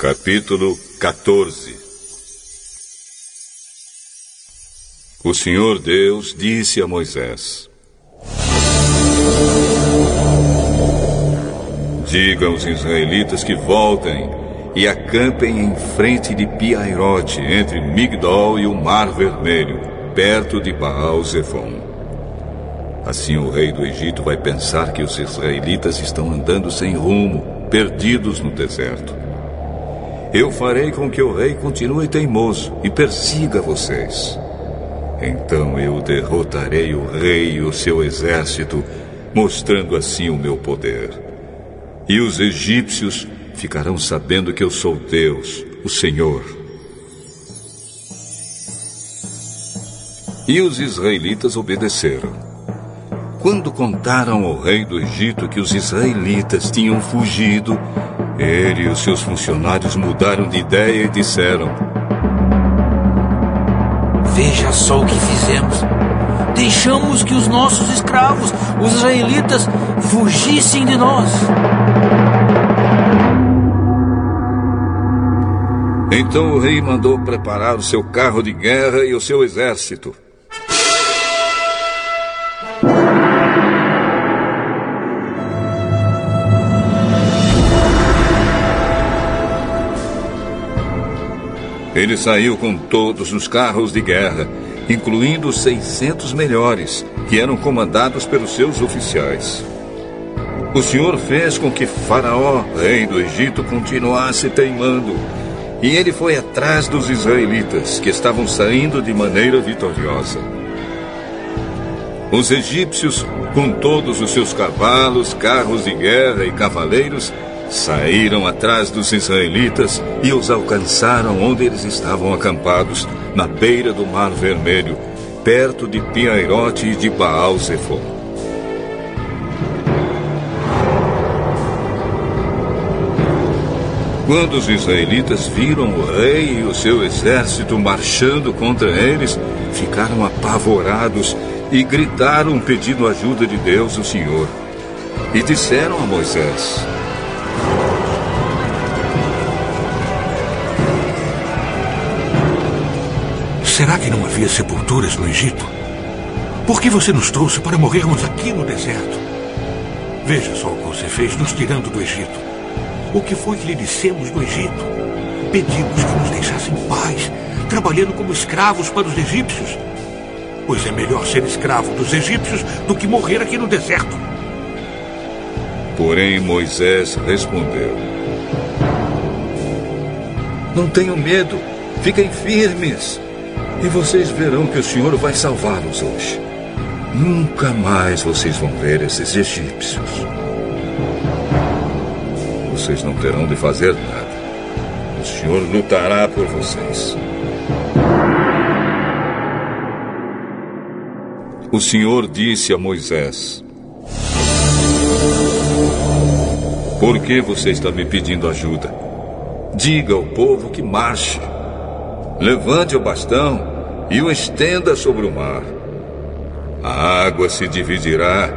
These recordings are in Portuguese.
Capítulo 14 O Senhor Deus disse a Moisés: Diga aos israelitas que voltem e acampem em frente de Piairote, entre Migdol e o Mar Vermelho, perto de Baal Zephon. Assim o rei do Egito vai pensar que os israelitas estão andando sem rumo, perdidos no deserto. Eu farei com que o rei continue teimoso e persiga vocês. Então eu derrotarei o rei e o seu exército, mostrando assim o meu poder. E os egípcios ficarão sabendo que eu sou Deus, o Senhor. E os israelitas obedeceram. Quando contaram ao rei do Egito que os israelitas tinham fugido, ele e os seus funcionários mudaram de ideia e disseram: Veja só o que fizemos. Deixamos que os nossos escravos, os israelitas, fugissem de nós. Então o rei mandou preparar o seu carro de guerra e o seu exército. Ele saiu com todos os carros de guerra, incluindo os 600 melhores, que eram comandados pelos seus oficiais. O Senhor fez com que Faraó, rei do Egito, continuasse teimando. E ele foi atrás dos israelitas, que estavam saindo de maneira vitoriosa. Os egípcios, com todos os seus cavalos, carros de guerra e cavaleiros, Saíram atrás dos israelitas e os alcançaram onde eles estavam acampados, na beira do Mar Vermelho, perto de Piairote e de Baal Zephon. Quando os israelitas viram o rei e o seu exército marchando contra eles, ficaram apavorados e gritaram pedindo ajuda de Deus, o Senhor. E disseram a Moisés: Será que não havia sepulturas no Egito? Por que você nos trouxe para morrermos aqui no deserto? Veja só o que você fez nos tirando do Egito. O que foi que lhe dissemos no Egito? Pedimos que nos deixassem em paz, trabalhando como escravos para os egípcios. Pois é melhor ser escravo dos egípcios do que morrer aqui no deserto. Porém, Moisés respondeu: Não tenham medo, fiquem firmes. E vocês verão que o Senhor vai salvá-los hoje. Nunca mais vocês vão ver esses egípcios. Vocês não terão de fazer nada. O Senhor lutará por vocês. O Senhor disse a Moisés: Por que você está me pedindo ajuda? Diga ao povo que marche. Levante o bastão e o estenda sobre o mar. A água se dividirá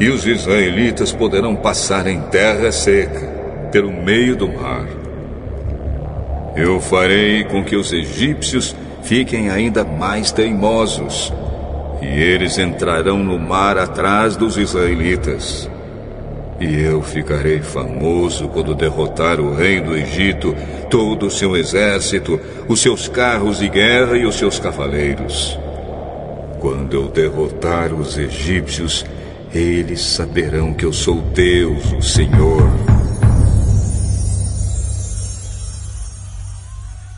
e os israelitas poderão passar em terra seca, pelo meio do mar. Eu farei com que os egípcios fiquem ainda mais teimosos, e eles entrarão no mar atrás dos israelitas. E eu ficarei famoso quando derrotar o rei do Egito, todo o seu exército, os seus carros de guerra e os seus cavaleiros. Quando eu derrotar os egípcios, eles saberão que eu sou Deus, o Senhor.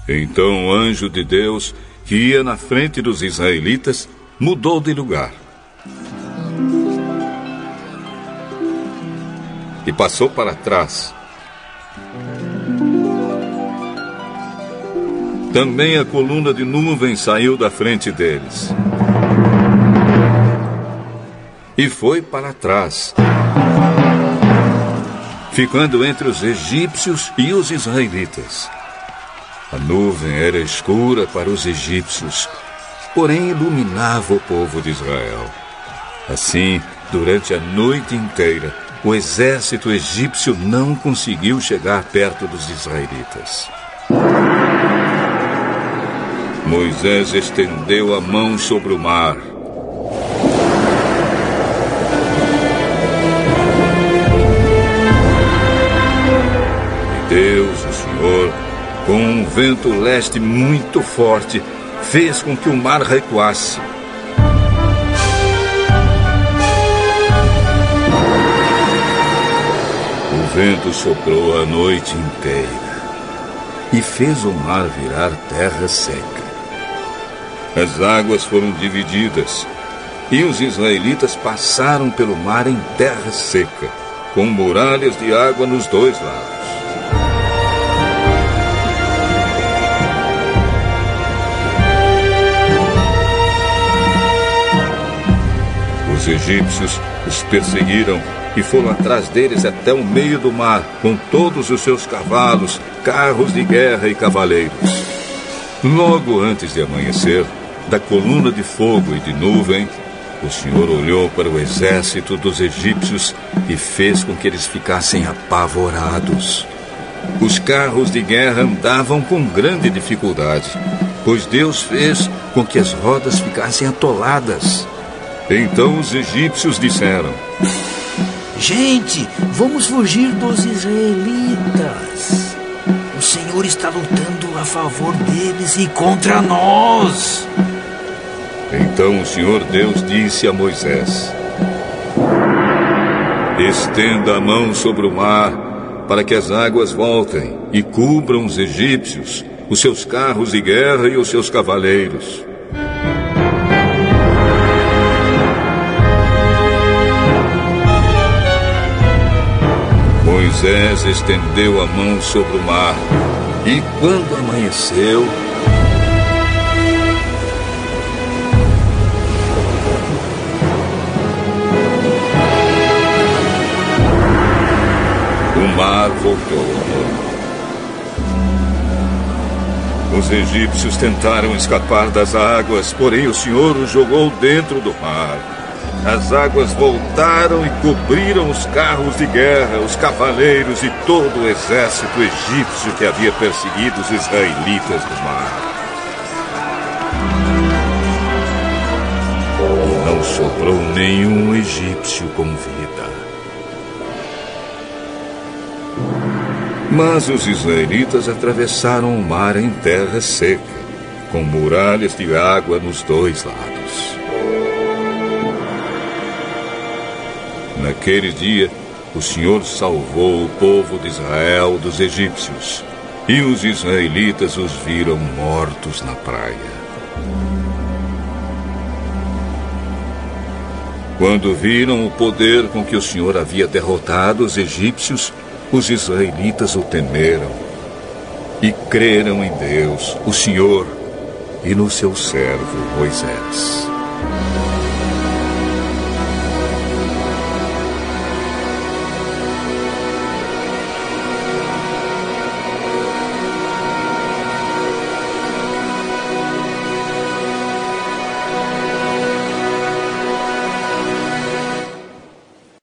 Então o anjo de Deus, que ia na frente dos israelitas, mudou de lugar. E passou para trás. Também a coluna de nuvem saiu da frente deles. E foi para trás, ficando entre os egípcios e os israelitas. A nuvem era escura para os egípcios, porém iluminava o povo de Israel. Assim, durante a noite inteira, o exército egípcio não conseguiu chegar perto dos israelitas. Moisés estendeu a mão sobre o mar. E Deus, o Senhor, com um vento leste muito forte, fez com que o mar recuasse. Vento soprou a noite inteira e fez o mar virar terra seca. As águas foram divididas e os israelitas passaram pelo mar em terra seca, com muralhas de água nos dois lados. Os egípcios os perseguiram e foram atrás deles até o meio do mar, com todos os seus cavalos, carros de guerra e cavaleiros. Logo antes de amanhecer, da coluna de fogo e de nuvem, o Senhor olhou para o exército dos egípcios e fez com que eles ficassem apavorados. Os carros de guerra andavam com grande dificuldade, pois Deus fez com que as rodas ficassem atoladas. Então os egípcios disseram: Gente, vamos fugir dos israelitas. O Senhor está lutando a favor deles e contra nós. Então o Senhor Deus disse a Moisés: Estenda a mão sobre o mar, para que as águas voltem e cubram os egípcios, os seus carros de guerra e os seus cavaleiros. Moisés estendeu a mão sobre o mar, e quando amanheceu, o mar voltou. Os egípcios tentaram escapar das águas, porém o Senhor os jogou dentro do mar. As águas voltaram e cobriram os carros de guerra, os cavaleiros e todo o exército egípcio que havia perseguido os israelitas no mar. Não sobrou nenhum egípcio com vida. Mas os israelitas atravessaram o mar em terra seca, com muralhas de água nos dois lados. Naquele dia, o Senhor salvou o povo de Israel dos egípcios, e os israelitas os viram mortos na praia. Quando viram o poder com que o Senhor havia derrotado os egípcios, os israelitas o temeram e creram em Deus, o Senhor, e no seu servo Moisés.